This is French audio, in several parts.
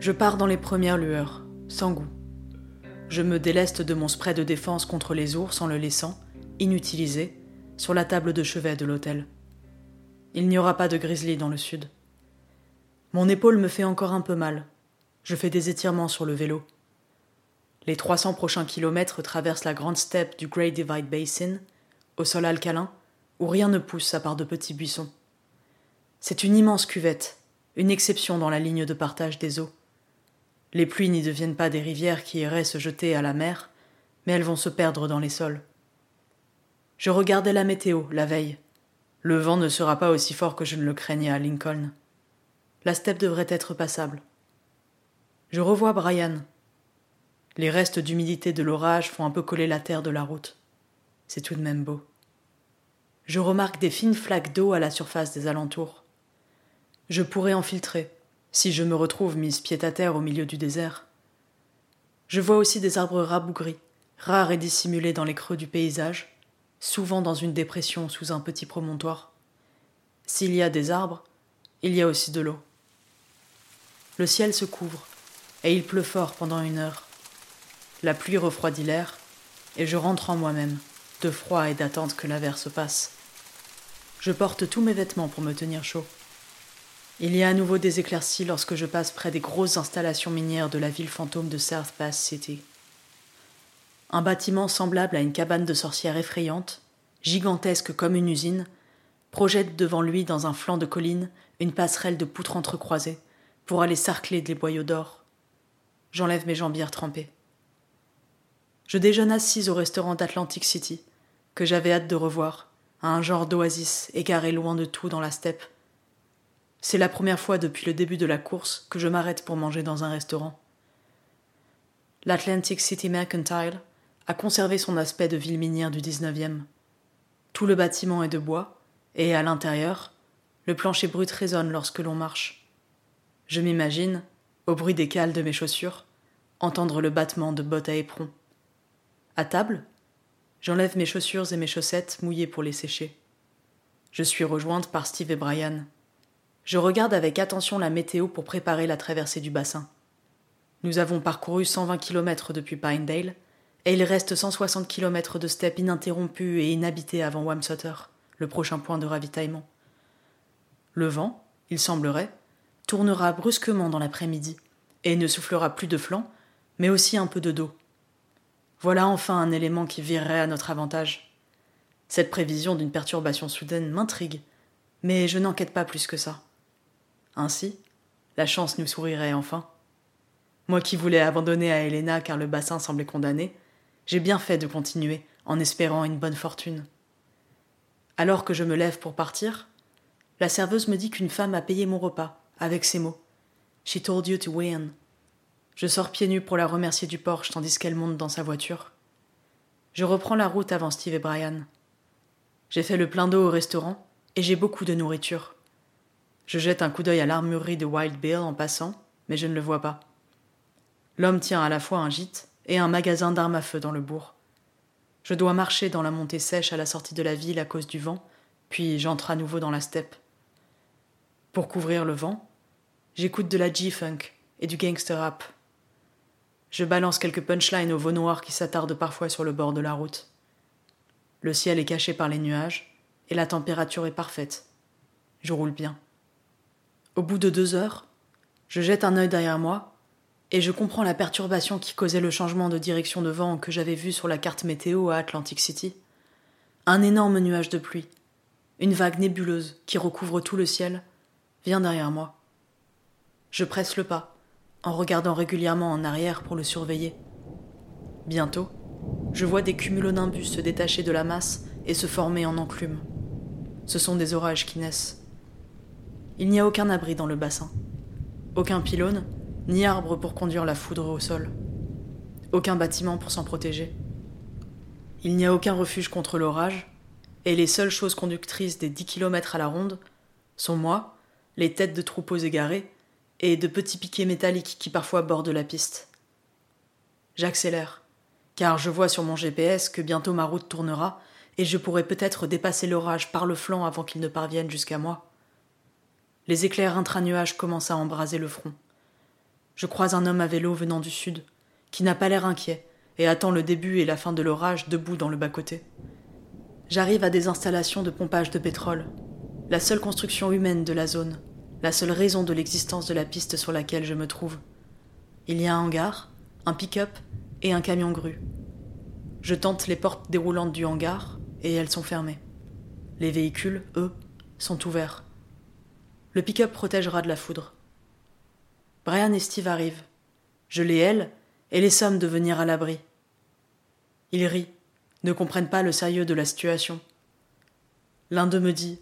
Je pars dans les premières lueurs, sans goût. Je me déleste de mon spray de défense contre les ours en le laissant, inutilisé, sur la table de chevet de l'hôtel. Il n'y aura pas de grizzly dans le sud. Mon épaule me fait encore un peu mal. Je fais des étirements sur le vélo. Les 300 prochains kilomètres traversent la grande steppe du Great Divide Basin, au sol alcalin, où rien ne pousse à part de petits buissons. C'est une immense cuvette, une exception dans la ligne de partage des eaux. Les pluies n'y deviennent pas des rivières qui iraient se jeter à la mer, mais elles vont se perdre dans les sols. Je regardais la météo la veille. Le vent ne sera pas aussi fort que je ne le craignais à Lincoln. La steppe devrait être passable. Je revois Brian. Les restes d'humidité de l'orage font un peu coller la terre de la route. C'est tout de même beau. Je remarque des fines flaques d'eau à la surface des alentours. Je pourrais en filtrer, si je me retrouve mise pied à terre au milieu du désert. Je vois aussi des arbres rabougris, rares et dissimulés dans les creux du paysage, souvent dans une dépression sous un petit promontoire. S'il y a des arbres, il y a aussi de l'eau. Le ciel se couvre, et il pleut fort pendant une heure. La pluie refroidit l'air, et je rentre en moi-même, de froid et d'attente que l'averse passe. Je porte tous mes vêtements pour me tenir chaud. Il y a à nouveau des éclaircies lorsque je passe près des grosses installations minières de la ville fantôme de South Pass City. Un bâtiment semblable à une cabane de sorcière effrayante, gigantesque comme une usine, projette devant lui dans un flanc de colline une passerelle de poutres entrecroisées pour aller sarcler des boyaux d'or. J'enlève mes jambières trempées. Je déjeune assise au restaurant d'Atlantic City, que j'avais hâte de revoir, à un genre d'oasis égaré loin de tout dans la steppe c'est la première fois depuis le début de la course que je m'arrête pour manger dans un restaurant. L'Atlantic City Mercantile a conservé son aspect de ville minière du XIXe. Tout le bâtiment est de bois, et à l'intérieur, le plancher brut résonne lorsque l'on marche. Je m'imagine, au bruit des cales de mes chaussures, entendre le battement de bottes à éperon. À table, j'enlève mes chaussures et mes chaussettes mouillées pour les sécher. Je suis rejointe par Steve et Brian. Je regarde avec attention la météo pour préparer la traversée du bassin. Nous avons parcouru 120 km depuis Pinedale, et il reste 160 km de steppe ininterrompue et inhabitée avant Wamsutter, le prochain point de ravitaillement. Le vent, il semblerait, tournera brusquement dans l'après-midi, et ne soufflera plus de flanc, mais aussi un peu de dos. Voilà enfin un élément qui virerait à notre avantage. Cette prévision d'une perturbation soudaine m'intrigue, mais je n'enquête pas plus que ça. Ainsi, la chance nous sourirait enfin. Moi qui voulais abandonner à Helena car le bassin semblait condamné, j'ai bien fait de continuer en espérant une bonne fortune. Alors que je me lève pour partir, la serveuse me dit qu'une femme a payé mon repas, avec ces mots. She told you to win. Je sors pieds nus pour la remercier du porche tandis qu'elle monte dans sa voiture. Je reprends la route avant Steve et Brian. J'ai fait le plein d'eau au restaurant et j'ai beaucoup de nourriture. Je jette un coup d'œil à l'armurerie de Wild Bill en passant, mais je ne le vois pas. L'homme tient à la fois un gîte et un magasin d'armes à feu dans le bourg. Je dois marcher dans la montée sèche à la sortie de la ville à cause du vent, puis j'entre à nouveau dans la steppe. Pour couvrir le vent, j'écoute de la G-funk et du gangster rap. Je balance quelques punchlines aux veaux noirs qui s'attardent parfois sur le bord de la route. Le ciel est caché par les nuages et la température est parfaite. Je roule bien. Au bout de deux heures, je jette un œil derrière moi et je comprends la perturbation qui causait le changement de direction de vent que j'avais vu sur la carte météo à Atlantic City. Un énorme nuage de pluie, une vague nébuleuse qui recouvre tout le ciel, vient derrière moi. Je presse le pas, en regardant régulièrement en arrière pour le surveiller. Bientôt, je vois des cumulonimbus se détacher de la masse et se former en enclume. Ce sont des orages qui naissent. Il n'y a aucun abri dans le bassin. Aucun pylône, ni arbre pour conduire la foudre au sol. Aucun bâtiment pour s'en protéger. Il n'y a aucun refuge contre l'orage, et les seules choses conductrices des dix kilomètres à la ronde sont moi, les têtes de troupeaux égarés, et de petits piquets métalliques qui parfois bordent la piste. J'accélère, car je vois sur mon GPS que bientôt ma route tournera, et je pourrai peut-être dépasser l'orage par le flanc avant qu'il ne parvienne jusqu'à moi. Les éclairs intra-nuages commencent à embraser le front. Je croise un homme à vélo venant du sud, qui n'a pas l'air inquiet et attend le début et la fin de l'orage debout dans le bas-côté. J'arrive à des installations de pompage de pétrole, la seule construction humaine de la zone, la seule raison de l'existence de la piste sur laquelle je me trouve. Il y a un hangar, un pick-up et un camion grue. Je tente les portes déroulantes du hangar et elles sont fermées. Les véhicules, eux, sont ouverts. Le pick-up protégera de la foudre. Brian et Steve arrivent. Je les hèle et les somme de venir à l'abri. Ils rient, ne comprennent pas le sérieux de la situation. L'un d'eux me dit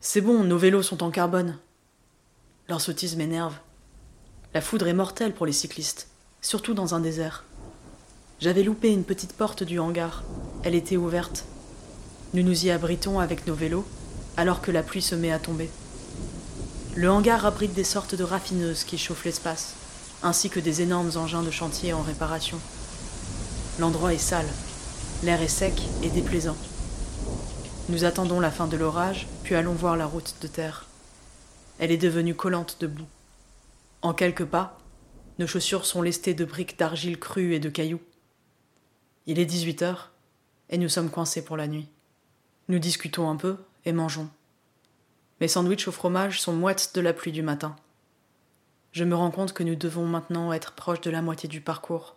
C'est bon, nos vélos sont en carbone. Leur sottise m'énerve. La foudre est mortelle pour les cyclistes, surtout dans un désert. J'avais loupé une petite porte du hangar. Elle était ouverte. Nous nous y abritons avec nos vélos, alors que la pluie se met à tomber. Le hangar abrite des sortes de raffineuses qui chauffent l'espace, ainsi que des énormes engins de chantier en réparation. L'endroit est sale, l'air est sec et déplaisant. Nous attendons la fin de l'orage, puis allons voir la route de terre. Elle est devenue collante de boue. En quelques pas, nos chaussures sont lestées de briques d'argile crue et de cailloux. Il est 18 heures et nous sommes coincés pour la nuit. Nous discutons un peu et mangeons. Mes sandwichs au fromage sont moites de la pluie du matin. Je me rends compte que nous devons maintenant être proches de la moitié du parcours,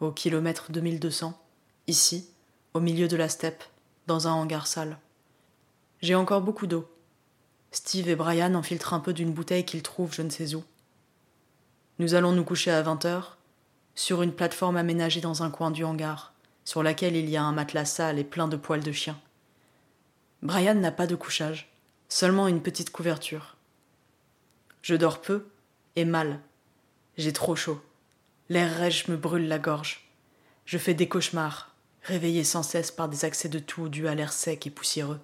au kilomètre 2200, ici, au milieu de la steppe, dans un hangar sale. J'ai encore beaucoup d'eau. Steve et Brian en filtrent un peu d'une bouteille qu'ils trouvent je ne sais où. Nous allons nous coucher à 20 heures, sur une plateforme aménagée dans un coin du hangar sur laquelle il y a un matelas sale et plein de poils de chien. Brian n'a pas de couchage, seulement une petite couverture. Je dors peu et mal. J'ai trop chaud. L'air rêche me brûle la gorge. Je fais des cauchemars, réveillé sans cesse par des accès de toux dus à l'air sec et poussiéreux.